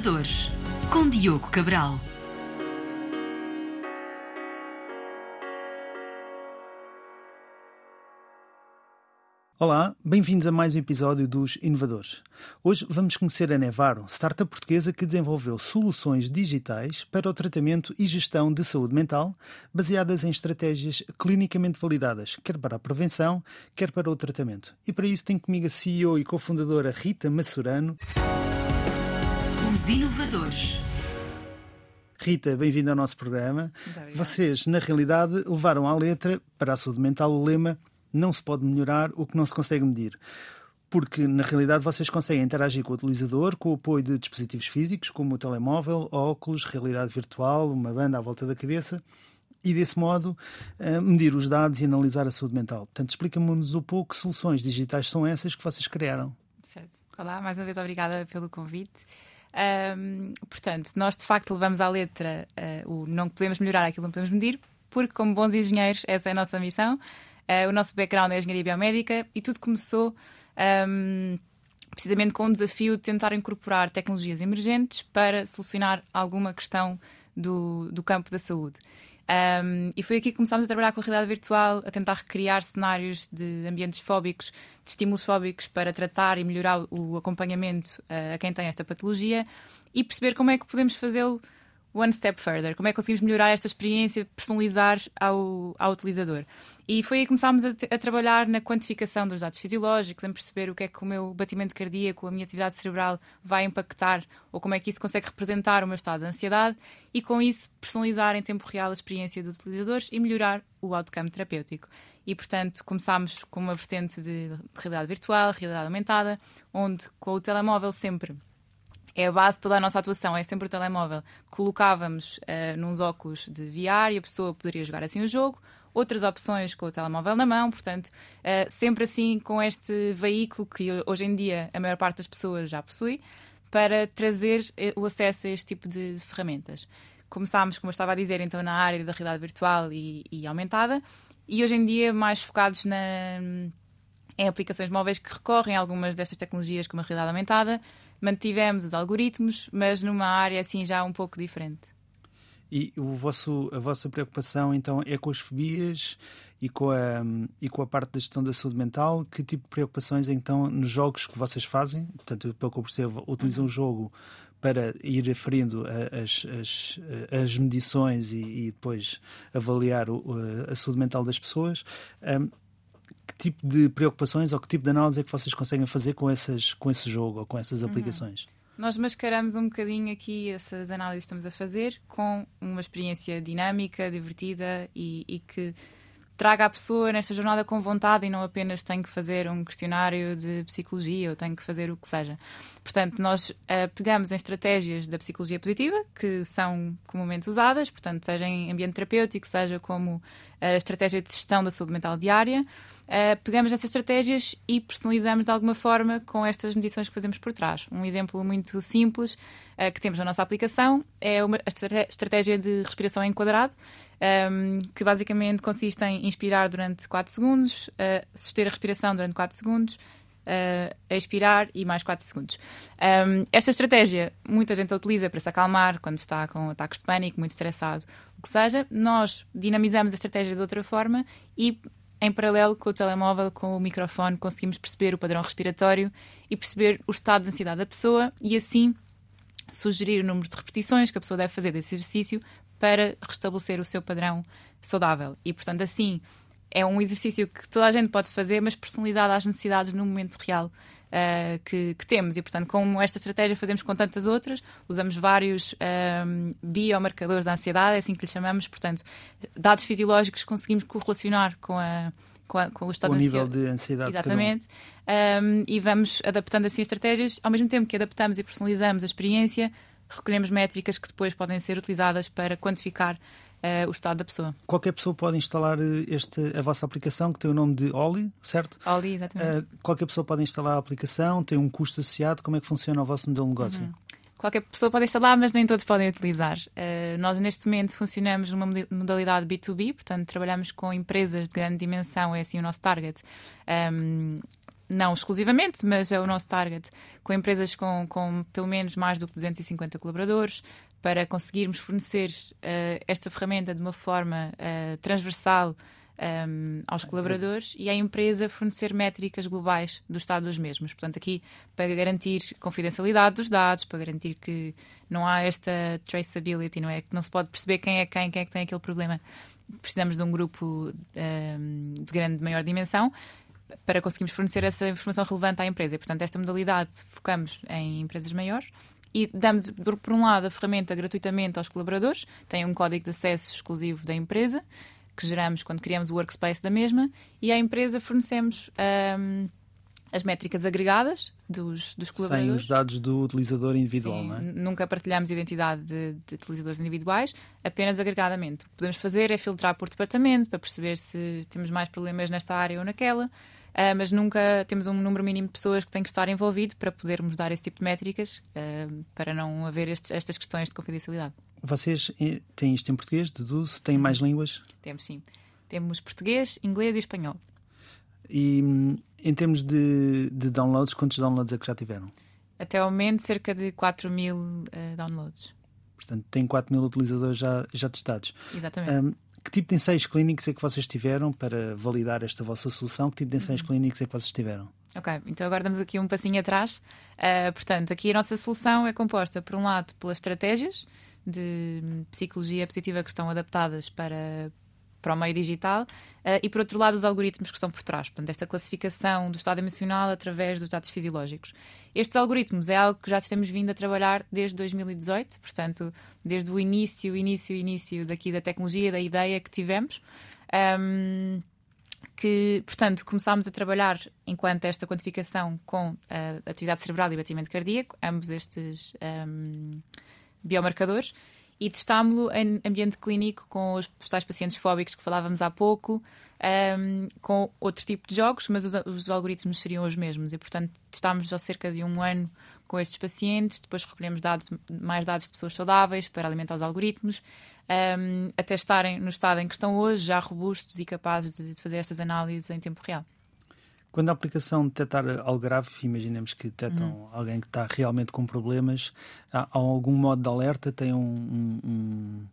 Inovadores, com Diogo Cabral. Olá, bem-vindos a mais um episódio dos Inovadores. Hoje vamos conhecer a Nevaro, startup portuguesa que desenvolveu soluções digitais para o tratamento e gestão de saúde mental, baseadas em estratégias clinicamente validadas, quer para a prevenção, quer para o tratamento. E para isso tenho comigo a CEO e cofundadora Rita Massurano. Inovadores. Rita, bem-vinda ao nosso programa. Vocês, na realidade, levaram à letra para a saúde mental o lema não se pode melhorar o que não se consegue medir. Porque, na realidade, vocês conseguem interagir com o utilizador com o apoio de dispositivos físicos, como o telemóvel, óculos, realidade virtual, uma banda à volta da cabeça, e desse modo uh, medir os dados e analisar a saúde mental. Portanto, explica-nos um pouco que soluções digitais são essas que vocês criaram. Certo. Olá, mais uma vez obrigada pelo convite. Um, portanto, nós de facto levamos à letra uh, o não podemos melhorar aquilo não podemos medir, porque, como bons engenheiros, essa é a nossa missão. Uh, o nosso background é engenharia biomédica e tudo começou um, precisamente com o desafio de tentar incorporar tecnologias emergentes para solucionar alguma questão do, do campo da saúde. Um, e foi aqui que começámos a trabalhar com a realidade virtual, a tentar recriar cenários de ambientes fóbicos, de estímulos fóbicos para tratar e melhorar o acompanhamento uh, a quem tem esta patologia e perceber como é que podemos fazê-lo one step further, como é que conseguimos melhorar esta experiência, personalizar ao, ao utilizador. E foi aí que começámos a, a, trabalhar na quantificação dos dados fisiológicos, em perceber o que é que o meu batimento cardíaco, a minha atividade cerebral vai impactar, ou como é que isso consegue representar o meu estado de ansiedade, e com isso personalizar em tempo real a experiência dos utilizadores e melhorar o outcome terapêutico. E, portanto, começámos com uma vertente de realidade virtual, realidade aumentada, onde com o telemóvel sempre é a base de toda a nossa atuação, é sempre o telemóvel. Colocávamos uh, nos óculos de VR e a pessoa poderia jogar assim o jogo, outras opções com o telemóvel na mão, portanto, uh, sempre assim com este veículo que hoje em dia a maior parte das pessoas já possui, para trazer eh, o acesso a este tipo de ferramentas. Começámos, como eu estava a dizer, então na área da realidade virtual e, e aumentada, e hoje em dia mais focados na, em aplicações móveis que recorrem a algumas destas tecnologias, como a realidade aumentada. Mantivemos os algoritmos, mas numa área assim já um pouco diferente. E o vosso, a vossa preocupação então é com as fobias e com, a, e com a parte da gestão da saúde mental? Que tipo de preocupações então nos jogos que vocês fazem? Portanto, pelo que eu percebo, utilizam o uhum. jogo para ir aferindo as, as, as medições e, e, depois avaliar o, a saúde mental das pessoas. Um, que tipo de preocupações ou que tipo de análise é que vocês conseguem fazer com, essas, com esse jogo ou com essas uhum. Nós mascaramos um bocadinho aqui essas análises que estamos a fazer com uma experiência dinâmica, divertida e, e que traga a pessoa nesta jornada com vontade e não apenas tenho que fazer um questionário de psicologia ou tenho que fazer o que seja. Portanto, nós uh, pegamos em estratégias da psicologia positiva, que são comumente usadas, portanto, seja em ambiente terapêutico, seja como a estratégia de gestão da saúde mental diária, uh, pegamos essas estratégias e personalizamos de alguma forma com estas medições que fazemos por trás. Um exemplo muito simples uh, que temos na nossa aplicação é uma, a estratégia de respiração enquadrado, um, ehm, que basicamente consiste em inspirar durante 4 segundos, uh, suster a respiração durante 4 segundos, uh, expirar e mais 4 segundos. Um, ehm, esta estratégia muita gente a utiliza para se acalmar quando está com ataques de pânico, muito estressado, o que seja. Nós dinamizamos a estratégia de outra forma e em paralelo com o telemóvel, com o microfone, conseguimos perceber o padrão respiratório e perceber o estado de ansiedade da pessoa e assim sugerir o número de repetições que a pessoa deve fazer desse exercício para restabelecer o seu padrão saudável. E, portanto, assim, é um exercício que toda a gente pode fazer, mas personalizado às necessidades no momento real uh, que, que, temos. E, portanto, como esta estratégia fazemos com tantas outras, usamos vários um, ehm, biomarcadores da ansiedade, é assim que lhe chamamos. Portanto, dados fisiológicos conseguimos correlacionar com a com, a, com, o estado o de nível de ansiedade. Exatamente. Um. Um, e vamos adaptando assim estratégias, ao mesmo tempo que adaptamos e personalizamos a experiência, recolhemos métricas que depois podem ser utilizadas para quantificar uh, o estado da pessoa. Qualquer pessoa pode instalar eh, este, a vossa aplicação, que tem o nome de Oli, certo? Oli, exatamente. Uh, qualquer pessoa pode instalar a aplicação, tem um custo associado. Como é que funciona o vosso modelo de negócio? Uhum. Qualquer pessoa pode instalar, mas nem todos podem utilizar. Uh, nós, neste momento, funcionamos numa modalidade B2B, portanto, trabalhamos com empresas de grande dimensão, é assim o nosso target. Um, não exclusivamente, mas é o nosso target, com empresas com, com pelo menos mais do que 250 colaboradores, para conseguirmos fornecer uh, esta ferramenta de uma forma uh, transversal um, aos colaboradores e à empresa fornecer métricas globais do estado dos mesmos. Portanto, aqui para garantir confidencialidade dos dados, para garantir que não há esta traceability, não é? Que não se pode perceber quem é quem, quem é que tem aquele problema. Precisamos de um grupo um, de grande, maior dimensão para conseguirmos fornecer essa informação relevante à empresa. E, portanto, esta modalidade focamos em empresas maiores e damos, por um lado, a ferramenta gratuitamente aos colaboradores, tem um código de acesso exclusivo da empresa, que geramos quando criamos o workspace da mesma, e à empresa fornecemos um, as métricas agregadas dos, dos colaboradores. Sem os dados do utilizador individual, Sim, não é? Nunca partilhamos identidade de, de, utilizadores individuais, apenas agregadamente. O que podemos fazer é filtrar por departamento para perceber se temos mais problemas nesta área ou naquela. Uh, mas nunca temos um número mínimo de pessoas que têm que estar envolvido para podermos dar esse tipo de métricas, uh, para não haver estes, estas questões de confidencialidade. Vocês eh, têm isto em português, deduzo? Têm mais línguas? Temos sim. Temos português, inglês e espanhol. E hum, em termos de, de downloads, quantos downloads é que já tiveram? Até ao momento, cerca de 4 mil uh, downloads. Portanto, tem 4 mil utilizadores já, já testados. Exatamente. Um, que tipo de ensaios clínicos é que vocês tiveram para validar esta vossa solução? Que tipo de ensaios uhum. clínicos é que vocês tiveram? Ok, então agora damos aqui um passinho atrás. Uh, portanto, aqui a nossa solução é composta, por um lado, pelas estratégias de psicologia positiva que estão adaptadas para, para o meio digital uh, e, por outro lado, os algoritmos que estão por trás. Portanto, esta classificação do estado emocional através dos dados fisiológicos. Estes algoritmos é algo que já temos vindo a trabalhar desde 2018, portanto, desde o início, início, início daqui da tecnologia, da ideia que tivemos. Um, que, portanto, começámos a trabalhar enquanto esta quantificação com a atividade cerebral e batimento cardíaco, ambos estes um, biomarcadores, e testámo-lo em ambiente clínico com os tais pacientes fóbicos que falávamos há pouco, um, com outro tipo de jogos, mas os, os, algoritmos seriam os mesmos. E, portanto, testámos há cerca de um ano com estes pacientes, depois recolhemos dados, mais dados de pessoas saudáveis para alimentar os algoritmos, um, até estarem no estado em que estão hoje, já robustos e capazes de, de fazer estas análises em tempo real. Quando a aplicação detectar algo grave, imaginemos que detectam uhum. alguém que está realmente com problemas, há, há algum modo de alerta? Tem um, um,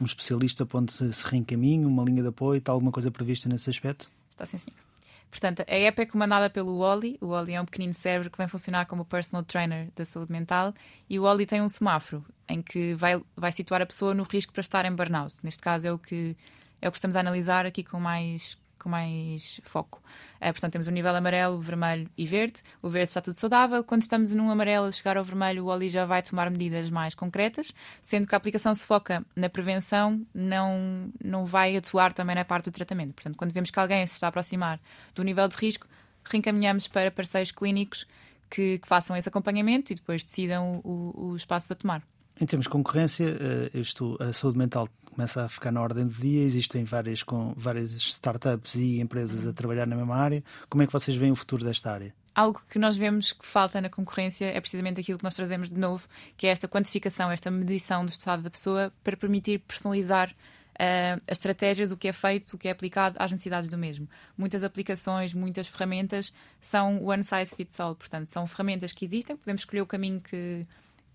um especialista para onde se, se reencaminha, uma linha de apoio? Está alguma coisa prevista nesse aspecto? Está sim, senhor. Portanto, a app é comandada pelo Wally. O Wally é um pequenino cérebro que vem funcionar como personal trainer da saúde mental. E o Wally tem um semáforo em que vai, vai situar a pessoa no risco para estar em burnout. Neste caso, é o que, é o que estamos a analisar aqui com mais com mais foco. Uh, portanto, temos o nível amarelo, vermelho e verde. O verde está tudo saudável. Quando estamos num amarelo a chegar ao vermelho, o Oli já vai tomar medidas mais concretas, sendo que a aplicação se foca na prevenção, não, não vai atuar também na parte do tratamento. Portanto, quando vemos que alguém se está a aproximar do nível de risco, reencaminhamos para parceiros clínicos que, que façam esse acompanhamento e depois decidam os passos a tomar. Em termos de concorrência, eh, isto, a saúde mental começa a ficar na ordem do dia, existem várias, com, várias startups e empresas a trabalhar na mesma área. Como é que vocês veem o futuro desta área? Algo que nós vemos que falta na concorrência é precisamente aquilo que nós trazemos de novo, que é esta quantificação, esta medição do estado da pessoa para permitir personalizar uh, as estratégias, o que é feito, o que é aplicado às necessidades do mesmo. Muitas aplicações, muitas ferramentas são one size fits all, portanto, são ferramentas que existem, podemos escolher o caminho que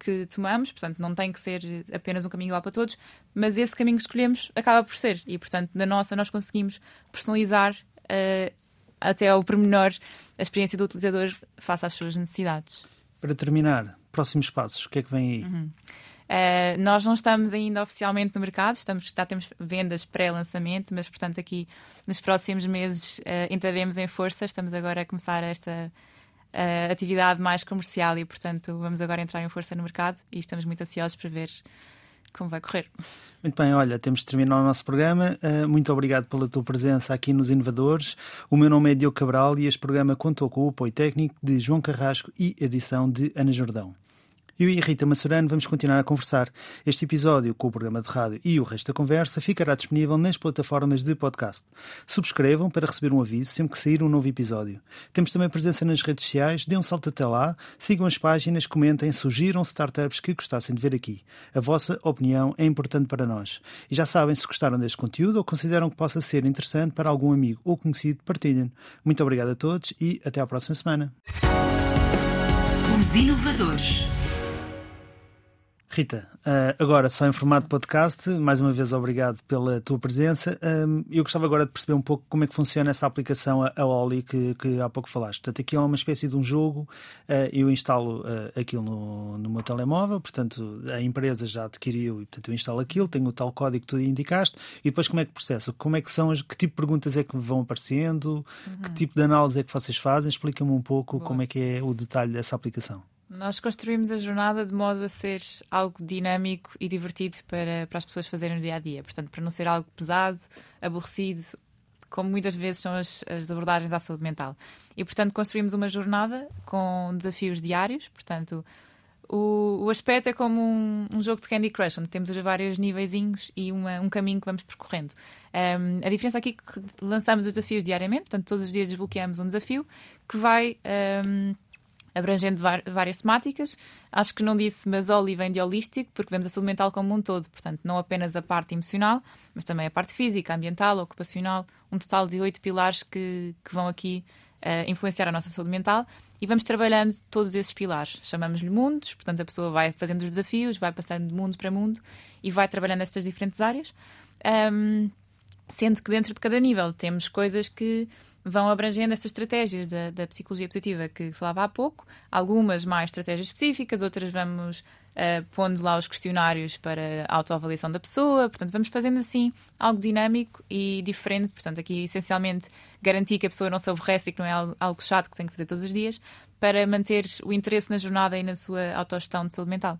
que tomamos, portanto, não tem que ser apenas um caminho igual para todos, mas esse caminho que escolhemos acaba por ser. E, portanto, na nossa, nós conseguimos personalizar uh, até ao pormenor a experiência do utilizador face às suas necessidades. Para terminar, próximos passos, o que é que vem aí? Uhum. Uh, nós não estamos ainda oficialmente no mercado, estamos, já temos vendas pré-lançamento, mas portanto aqui nos próximos meses uh, entraremos em força. Estamos agora a começar esta, uh, atividade mais comercial e, portanto, vamos agora entrar em força no mercado e estamos muito ansiosos para ver como vai correr. Muito bem, olha, temos de terminar o nosso programa. Uh, muito obrigado pela tua presença aqui nos Inovadores. O meu nome é Diogo Cabral e este programa contou com o apoio técnico de João Carrasco e edição de Ana Jordão. Eu e Rita Massurano vamos continuar a conversar. Este episódio, com o programa de rádio e o resto da conversa, ficará disponível nas plataformas de podcast. Subscrevam para receber um aviso sempre que sair um novo episódio. Temos também presença nas redes sociais, dê um salto até lá, sigam as páginas, comentem, sugiram startups que gostassem de ver aqui. A vossa opinião é importante para nós. E já sabem, se gostaram deste conteúdo ou consideram que possa ser interessante para algum amigo ou conhecido, partilhem. Muito obrigado a todos e até à próxima semana. Os inovadores. Rita, uh, agora só em formato podcast, mais uma vez obrigado pela tua presença. Um, eu gostava agora de perceber um pouco como é que funciona essa aplicação, a, a Oli, que, que há pouco falaste. Portanto, aqui é uma espécie de um jogo, uh, eu instalo uh, aquilo no, no meu telemóvel, portanto, a empresa já adquiriu e portanto eu instalo aquilo, tenho o tal código que tu indicaste, e depois como é que processa? Como é que são, que tipo de perguntas é que vão aparecendo, uhum. que tipo de análise é que vocês fazem? Explica-me um pouco Boa. como é que é o detalhe dessa aplicação. Nós construímos a jornada de modo a ser algo dinâmico e divertido para, para as pessoas fazerem no dia a dia. Portanto, para não ser algo pesado, aborrecido, como muitas vezes são as, as abordagens à saúde mental. E, portanto, construímos uma jornada com desafios diários. Portanto, o, o aspecto é como um, um, jogo de Candy Crush, onde temos vários níveis e uma, um caminho que vamos percorrendo. Um, a diferença aqui é que lançamos os desafios diariamente, portanto, todos os dias desbloqueamos um desafio que vai. Um, abrangendo várias temáticas. Acho que não disse, mas Oli vem de holístico, porque vemos a saúde mental como um todo, portanto, não apenas a parte emocional, mas também a parte física, ambiental, ocupacional, um total de oito pilares que, que vão aqui uh, influenciar a nossa saúde mental. E vamos trabalhando todos esses pilares. Chamamos-lhe mundos, portanto, a pessoa vai fazendo os desafios, vai passando de mundo para mundo e vai trabalhando estas diferentes áreas. Um, sendo que dentro de cada nível temos coisas que vão abrangendo estas estratégias da, da, psicologia positiva que falava há pouco, algumas mais estratégias específicas, outras vamos uh, pondo lá os questionários para a autoavaliação da pessoa, portanto, vamos fazendo assim algo dinâmico e diferente, portanto, aqui essencialmente garantir que a pessoa não se aborrece e que não é algo, algo chato que tem que fazer todos os dias, para manter o interesse na jornada e na sua autogestão de saúde mental.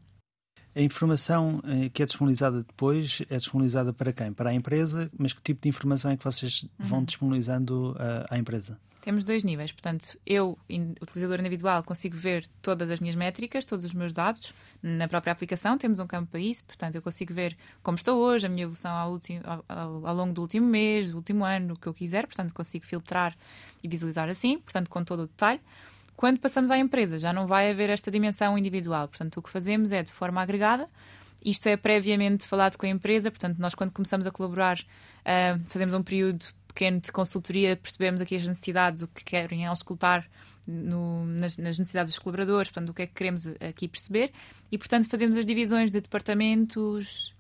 A informação eh, que é disponibilizada depois é disponibilizada para quem? Para a empresa, mas que tipo de informação é que vocês vão uhum. disponibilizando uh, à empresa? Temos dois níveis. Portanto, eu, utilizador individual, consigo ver todas as minhas métricas, todos os meus dados na própria aplicação. Temos um campo para isso. Portanto, eu consigo ver como estou hoje, a minha evolução ao, ultimo, ao, ao longo do último mês, do último ano, o que eu quiser. Portanto, consigo filtrar e visualizar assim, portanto, com todo o detalhe. Quando passamos à empresa, já não vai haver esta dimensão individual. Portanto, o que fazemos é de forma agregada. Isto é previamente falado com a empresa, portanto, nós, quando começamos a colaborar, uh, fazemos um período pequeno de consultoria, percebemos aqui as necessidades, o que querem auscultar no, nas, nas, necessidades dos colaboradores, portanto, o que é que queremos aqui perceber, e, portanto, fazemos as divisões de departamentos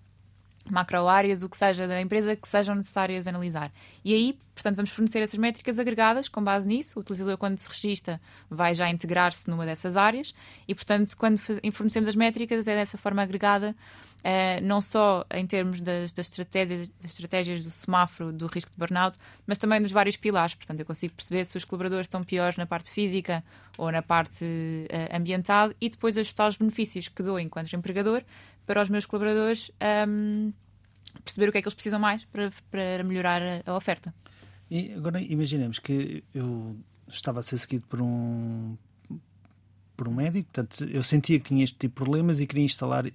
macroáreas, o que seja da empresa que sejam necessárias analisar. E aí, portanto, vamos fornecer essas métricas agregadas com base nisso. O utilizador, quando se registra, vai já integrar-se numa dessas áreas e, portanto, quando fornecemos as métricas, é dessa forma agregada, uh, não só em termos das, das, estratégias, das estratégias do semáforo do risco de burnout, mas também dos vários pilares. Portanto, eu consigo perceber se os colaboradores estão piores na parte física ou na parte uh, ambiental e depois ajustar os benefícios que dou enquanto empregador para os meus colaboradores um, perceber o que é que eles precisam mais para, para melhorar a, a oferta. E agora imaginemos que eu estava a ser seguido por um por um médico, portanto eu sentia que tinha este tipo de problemas e queria instalar uh,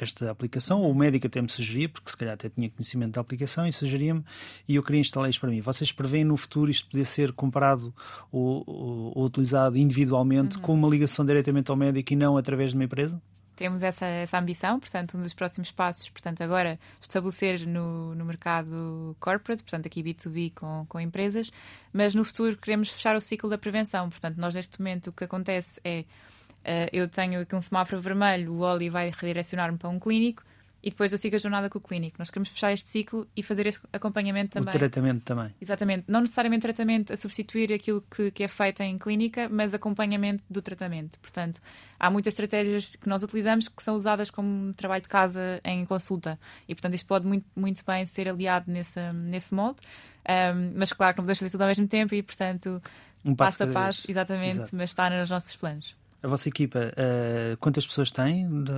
esta aplicação, ou o médico até me sugeria, porque se calhar até tinha conhecimento da aplicação e sugeria-me, e eu queria instalar isto para mim. Vocês preveem no futuro isto poder ser comparado ou, ou, ou utilizado individualmente uhum. com uma ligação diretamente ao médico e não através de uma empresa? Temos essa, essa ambição, portanto, um dos próximos passos, portanto, agora estabelecer no, no mercado corporate, portanto, aqui B2B com, com empresas, mas no futuro queremos fechar o ciclo da prevenção. Portanto, nós neste momento o que acontece é uh, eu tenho aqui um semáforo vermelho, o Oli vai redirecionar-me para um clínico e depois eu sigo a jornada com o clínico. Nós queremos fechar este ciclo e fazer esse acompanhamento também. O tratamento também. Exatamente. Não necessariamente tratamento a substituir aquilo que, que é feito em clínica, mas acompanhamento do tratamento. Portanto, há muitas estratégias que nós utilizamos que são usadas como trabalho de casa em consulta. E, portanto, isto pode muito, muito bem ser aliado nesse, nesse molde. Um, mas, claro, que não podemos fazer tudo ao mesmo tempo e, portanto, um passo, passo a passo, exatamente, Exato. mas está nos nossos planos. A vossa equipa, uh, quantas pessoas têm de,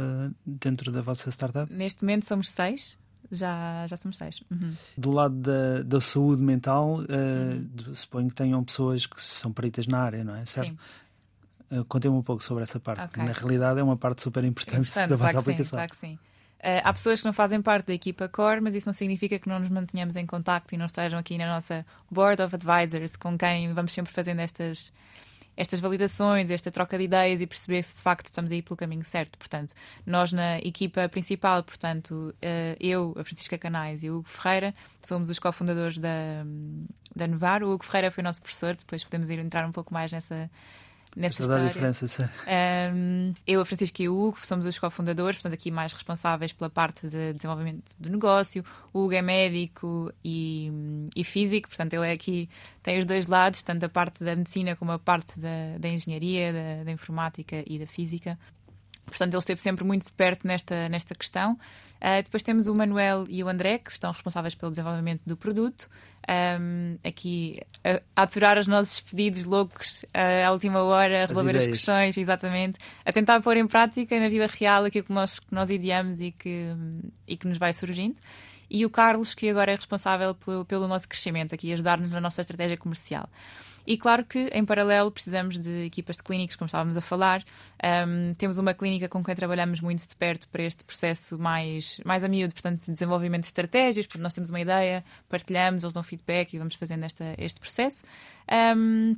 dentro da vossa startup? Neste momento somos seis. Já, já somos seis. Uhum. Do lado da, da saúde mental, uh, uhum. suponho que tenham pessoas que são peritas na área, não é? Certo? Sim. uh, contem-me um pouco sobre essa parte, Ok. que na realidade é uma parte super importante, Interessante, da vossa claro que sim, aplicação. claro que sim. Eh, há pessoas que não fazem parte da equipa core, mas isso não significa que não nos mantenhamos em contacto e não estejam aqui na nossa Board of Advisors, com quem vamos sempre fazendo estas, estas validações, esta troca de ideias e perceber se de facto estamos aí pelo caminho certo. Portanto, nós na equipa principal, portanto, eh, eu, a Francisca Canais e o Hugo Ferreira, somos os cofundadores da, da Novar. O Hugo Ferreira foi o nosso professor, depois podemos ir entrar um pouco mais nessa, nessa história. diferença. Um, eu, a Francisca e o Hugo somos os cofundadores, portanto, aqui mais responsáveis pela parte de desenvolvimento do negócio. O Hugo é médico e, e físico, portanto, ele é aqui, tem os dois lados, tanto a parte da medicina como a parte da, da engenharia, da, da informática e da física. Portanto, ele esteve sempre muito de perto nesta, nesta questão. Ah, depois temos o Manuel e o André, que estão responsáveis pelo desenvolvimento do produto. Ahm, aqui a, a aturar os nossos pedidos loucos ah, à última hora, a As resolver as questões, exatamente. A tentar pôr em prática na vida real aquilo que nós, que nós ideamos e que, e que nos vai surgindo. E o Carlos, que agora é responsável pelo, pelo nosso crescimento, aqui ajudar-nos na nossa estratégia comercial. E claro que, em paralelo, precisamos de equipas de clínicos, como estávamos a falar. Um, temos uma clínica com quem trabalhamos muito de perto para este processo mais, mais a miúdo, portanto, de desenvolvimento de estratégias. Portanto, nós temos uma ideia, partilhamos, eles dão feedback e vamos fazendo esta, este processo. Um,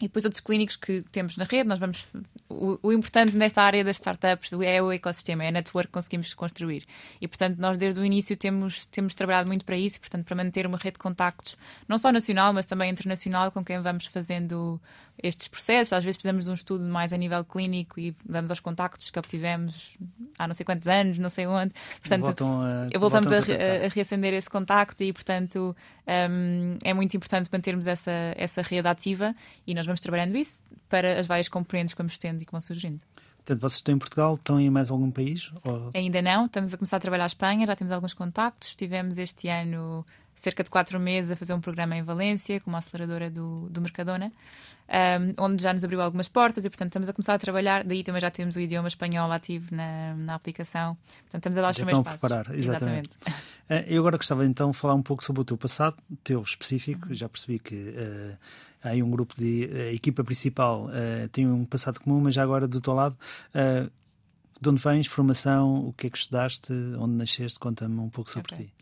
e depois outros clínicos que temos na rede, nós vamos. O, o importante nesta área das startups é o ecossistema, é a network que conseguimos construir. E portanto, nós desde o início temos, temos trabalhado muito para isso, portanto, para manter uma rede de contactos, não só nacional, mas também internacional, com quem vamos fazendo estes processos. Às vezes precisamos de um estudo mais a nível clínico e vamos aos contactos que obtivemos há não sei quantos anos, não sei onde. Portanto, voltam a, voltamos voltam a, a reacender esse contacto e, portanto, hum, é muito importante mantermos essa, essa rede ativa e nós vamos trabalhando isso para as várias componentes que vamos tendo e que vão surgindo. Portanto, vocês estão em Portugal, estão em mais algum país? Ou... Ainda não, estamos a começar a trabalhar a Espanha, já temos alguns contactos. Tivemos este ano cerca de quatro meses a fazer um programa em Valência, com uma aceleradora do, do Mercadona, um, onde já nos abriu algumas portas e, portanto, estamos a começar a trabalhar. Daí também já temos o idioma espanhol ativo na, na aplicação. Portanto, estamos a dar os Já primeiros estão a passos. preparar, exatamente. Exatamente. Eh, Eu agora gostava então de falar um pouco sobre o teu passado, o teu Uhum. específico. Já percebi que eh, há aí um grupo de. A equipa principal eh, tem um passado comum, mas já agora do teu lado. eh, de onde vens? Formação? O que é que estudaste? Onde nasceste? Conta-me um pouco sobre Ok. ti.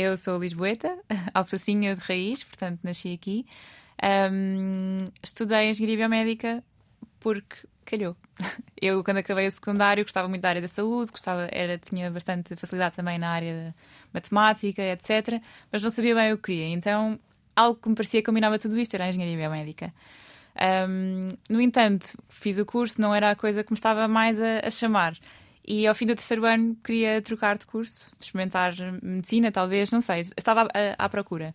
Eu sou lisboeta, alfacinha de raiz, portanto nasci aqui. Ahm, estudei engenharia biomédica porque calhou. Eu, quando acabei o secundário, gostava muito da área da saúde, gostava, era, tinha bastante facilidade também na área da matemática, etc. Mas não sabia bem o que queria. Então, algo que me parecia que combinava tudo isto era a engenharia biomédica. Ahm, no entanto, fiz o curso, não era a coisa que me estava mais a, a chamar. E ao fim do terceiro ano queria trocar de curso, experimentar medicina, talvez, não sei. Estava à, à procura.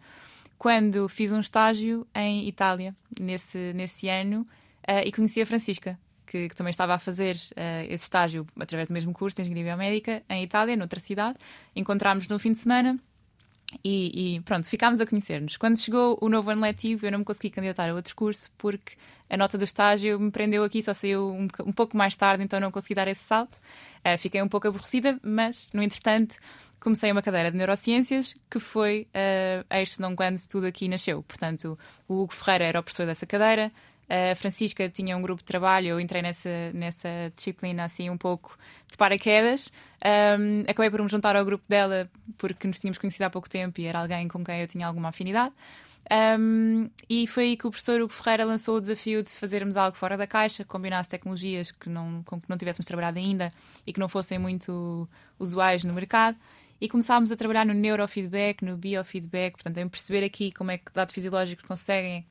Quando fiz um estágio em Itália, nesse, nesse ano, eh, e conheci a Francisca, que, que também estava a fazer eh, esse estágio através do mesmo curso de Engenharia Biomédica em Itália, noutra cidade. Encontrámos no fim de semana e, e pronto, ficámos a conhecer-nos. Quando chegou o novo ano letivo, eu não me consegui candidatar a outro curso porque a nota do estágio me prendeu aqui, só saiu um, um pouco mais tarde, então não consegui dar esse salto. Eh, fiquei um pouco aborrecida, mas no entretanto comecei uma cadeira de neurociências que foi uh, eis não quando tudo aqui nasceu. Portanto, o Hugo Ferreira era o professor dessa cadeira. A Francisca tinha um grupo de trabalho, eu entrei nessa, nessa disciplina assim um pouco de paraquedas. Um, acabei por me juntar ao grupo dela porque nos tínhamos conhecido há pouco tempo e era alguém com quem eu tinha alguma afinidade. Um, e foi aí que o professor Hugo Ferreira lançou o desafio de fazermos algo fora da caixa, que combinasse tecnologias que não, com que não tivéssemos trabalhado ainda e que não fossem muito usuais no mercado. E começámos a trabalhar no neurofeedback, no biofeedback, portanto, em perceber aqui como é que dados fisiológicos conseguem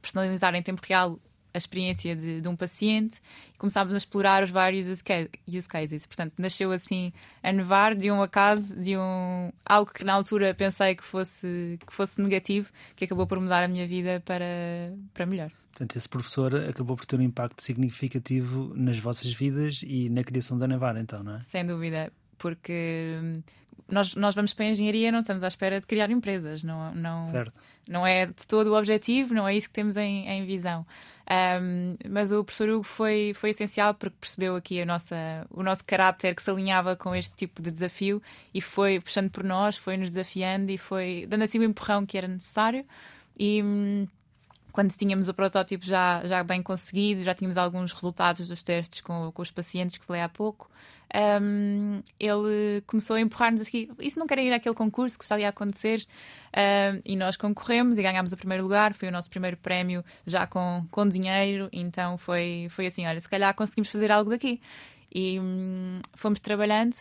personalizar em tempo real a experiência de, de um paciente e começámos a explorar os vários use, ca- use cases. Portanto, nasceu assim a nevar de um acaso, de um algo que na altura pensei que fosse, que fosse negativo, que acabou por mudar a minha vida para, para melhor. Portanto, esse professor acabou por ter um impacto significativo nas vossas vidas e na criação da Navarra, então, não é? Sem dúvida, porque hum, nós, nós vamos para a engenharia não estamos à espera de criar empresas, não, não, Certo. não é de todo o objetivo, não é isso que temos em, em visão. Um, mas o professor Hugo foi, foi essencial porque percebeu aqui a nossa, o nosso caráter que se alinhava com este tipo de desafio e foi puxando por nós, foi nos desafiando e foi dando assim o empurrão que era necessário. E, quando tínhamos o protótipo já, já bem conseguido, já tínhamos alguns resultados dos testes com, com os pacientes que falei há pouco, um, ele começou a empurrar-nos aqui. Isso não querem ir àquele concurso que está ali a acontecer? Um, e nós concorremos e ganhámos o primeiro lugar. Foi o nosso primeiro prémio já com, com dinheiro. Então foi, foi assim: olha, se calhar conseguimos fazer algo daqui. E hum, fomos trabalhando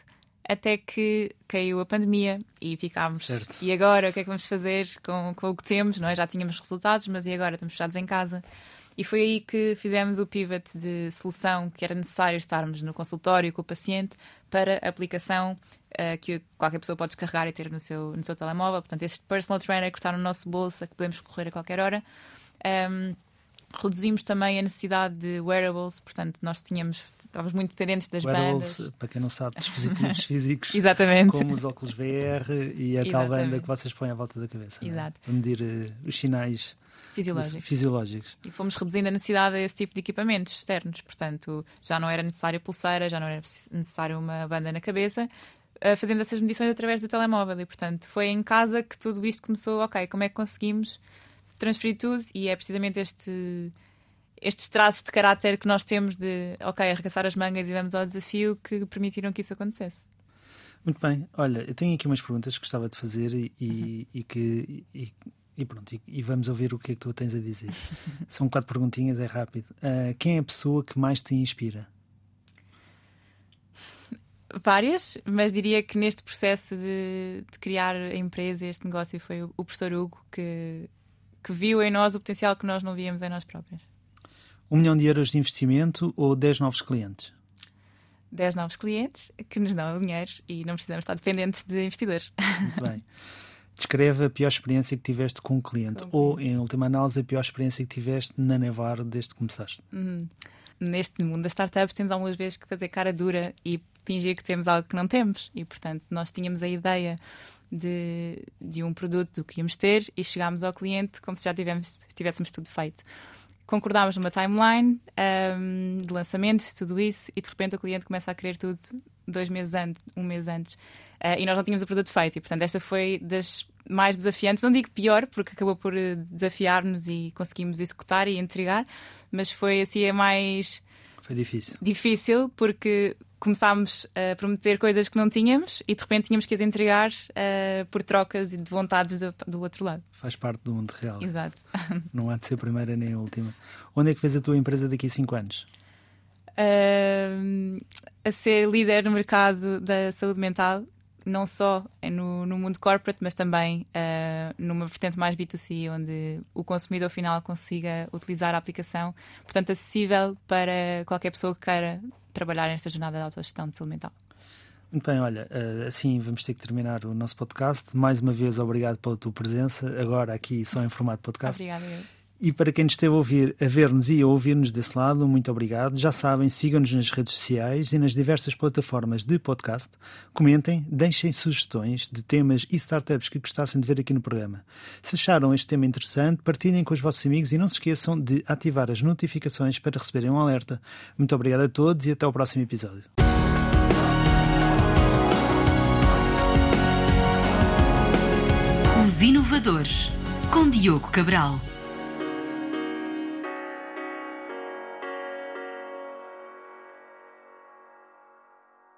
até que caiu a pandemia e ficámos. Certo. E agora o que é que vamos fazer com, com o que temos? Não é? Já tínhamos resultados, mas e agora? Estamos fechados em casa. E foi aí que fizemos o pivot de solução que era necessário estarmos no consultório com o paciente para a aplicação uh, que qualquer pessoa pode descarregar e ter no seu, no seu telemóvel. Portanto, este personal trainer que está no nosso bolso, que podemos correr a qualquer hora. Um, reduzimos também a necessidade de wearables, portanto, nós tínhamos, estávamos muito dependentes das wearables, bandas. para quem não sabe, dispositivos físicos, Exatamente. como os óculos VR e a tal Exatamente. banda que vocês põem à volta da cabeça. é? Exato. Para medir uh, os sinais Fisiológicos. fisiológicos. E fomos reduzindo a necessidade a esse tipo de equipamentos externos. Portanto, já não era necessária pulseira, já não era necessário uma banda na cabeça. Uh, fazemos essas medições através do telemóvel e, portanto, foi em casa que tudo isto começou. Ok, como é que conseguimos transferir tudo? E é precisamente este, estes traços de caráter que nós temos de, ok, arregaçar as mangas e vamos ao desafio que permitiram que isso acontecesse. Muito bem. Olha, eu tenho aqui umas perguntas que gostava de fazer e, Uhum. e que. E, e pronto, e, e vamos ouvir o que é que tu tens a dizer. São quatro perguntinhas, é rápido. Uh, quem é a pessoa que mais te inspira? Várias, mas diria que neste processo de, de criar a empresa, este negócio, foi o, o professor Hugo que, que viu em nós o potencial que nós não víamos em nós próprios. Um milhão de euros de investimento ou 10 novos clientes? 10 novos clientes que nos dão o dinheiro e não precisamos estar dependentes de investidores. Muito bem. Descreve a pior experiência que tiveste com um cliente Com ou, em última análise, a pior experiência que tiveste na Nevar desde que começaste. Uhum. Neste mundo das startups temos algumas vezes que fazer cara dura e fingir que temos algo que não temos. E, portanto, nós tínhamos a ideia de, de um produto do que íamos ter e chegámos ao cliente como se já tivemos, tivéssemos tudo feito. Concordámos numa timeline um, de lançamento, tudo isso, e de repente o cliente começa a querer tudo dois meses antes, um mês antes. Uh, e nós não tínhamos o produto feito. E, portanto, esta foi das mais desafiantes. Não digo pior, porque acabou por eh, desafiar-nos e conseguimos executar e entregar, mas foi assim a mais Foi difícil. difícil porque começámos a prometer coisas que não tínhamos e de repente tínhamos que as entregar uh, por trocas e de vontades do, do, outro lado. Faz parte do mundo real. Exato. Não há de ser a primeira nem a última. Onde é que vês a tua empresa daqui a 5 anos? Uh, a ser líder no mercado da saúde mental, não só no, no mundo corporate, mas também uh, numa vertente mais B2C, onde o consumidor final consiga utilizar a aplicação, portanto, acessível para qualquer pessoa que queira trabalhar nesta jornada de autogestão de saúde mental. Muito bem, olha, assim vamos ter que terminar o nosso podcast. Mais uma vez, obrigado pela tua presença, agora aqui só em formato podcast. Obrigada. Eu. E para quem esteve a ouvir, a ver-nos e a ouvir-nos desse lado, muito obrigado. Já sabem, sigam-nos nas redes sociais e nas diversas plataformas de podcast. Comentem, deixem sugestões de temas e startups que gostassem de ver aqui no programa. Se acharam este tema interessante, partilhem com os vossos amigos e não se esqueçam de ativar as notificações para receberem um alerta. Muito obrigado a todos e até ao próximo episódio. Os Inovadores, com Diogo Cabral.